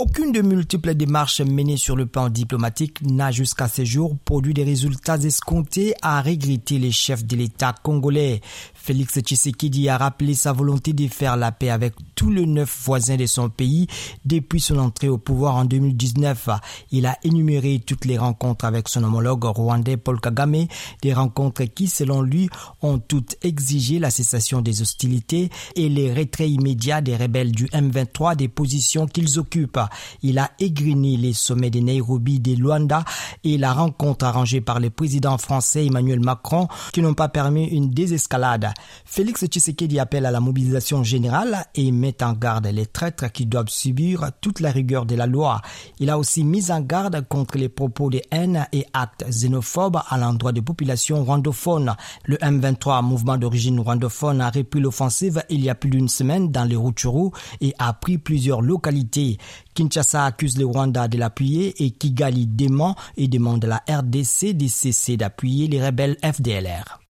Aucune de multiples démarches menées sur le plan diplomatique n'a jusqu'à ce jour produit des résultats escomptés à regretter les chefs de l'État congolais. Félix Tshisekedi a rappelé sa volonté de faire la paix avec tous les neuf voisins de son pays depuis son entrée au pouvoir en 2019. Il a énuméré toutes les rencontres avec son homologue rwandais Paul Kagame, des rencontres qui, selon lui, ont toutes exigé la cessation des hostilités et les retraits immédiats des rebelles du M23 des positions qu'ils occupent. Il a égriné les sommets de Nairobi, de Luanda et la rencontre arrangée par le président français Emmanuel Macron qui n'ont pas permis une désescalade. Félix Tshisekedi appelle à la mobilisation générale et met en garde les traîtres qui doivent subir toute la rigueur de la loi. Il a aussi mis en garde contre les propos de haine et actes xénophobes à l'endroit des populations rwandophones. Le M23, mouvement d'origine rwandophone, a repris l'offensive il y a plus d'une semaine dans les Rutshuru et a pris plusieurs localités. Kinshasa accuse le Rwanda de l'appuyer et Kigali dément et demande à la RDC de cesser d'appuyer les rebelles FDLR.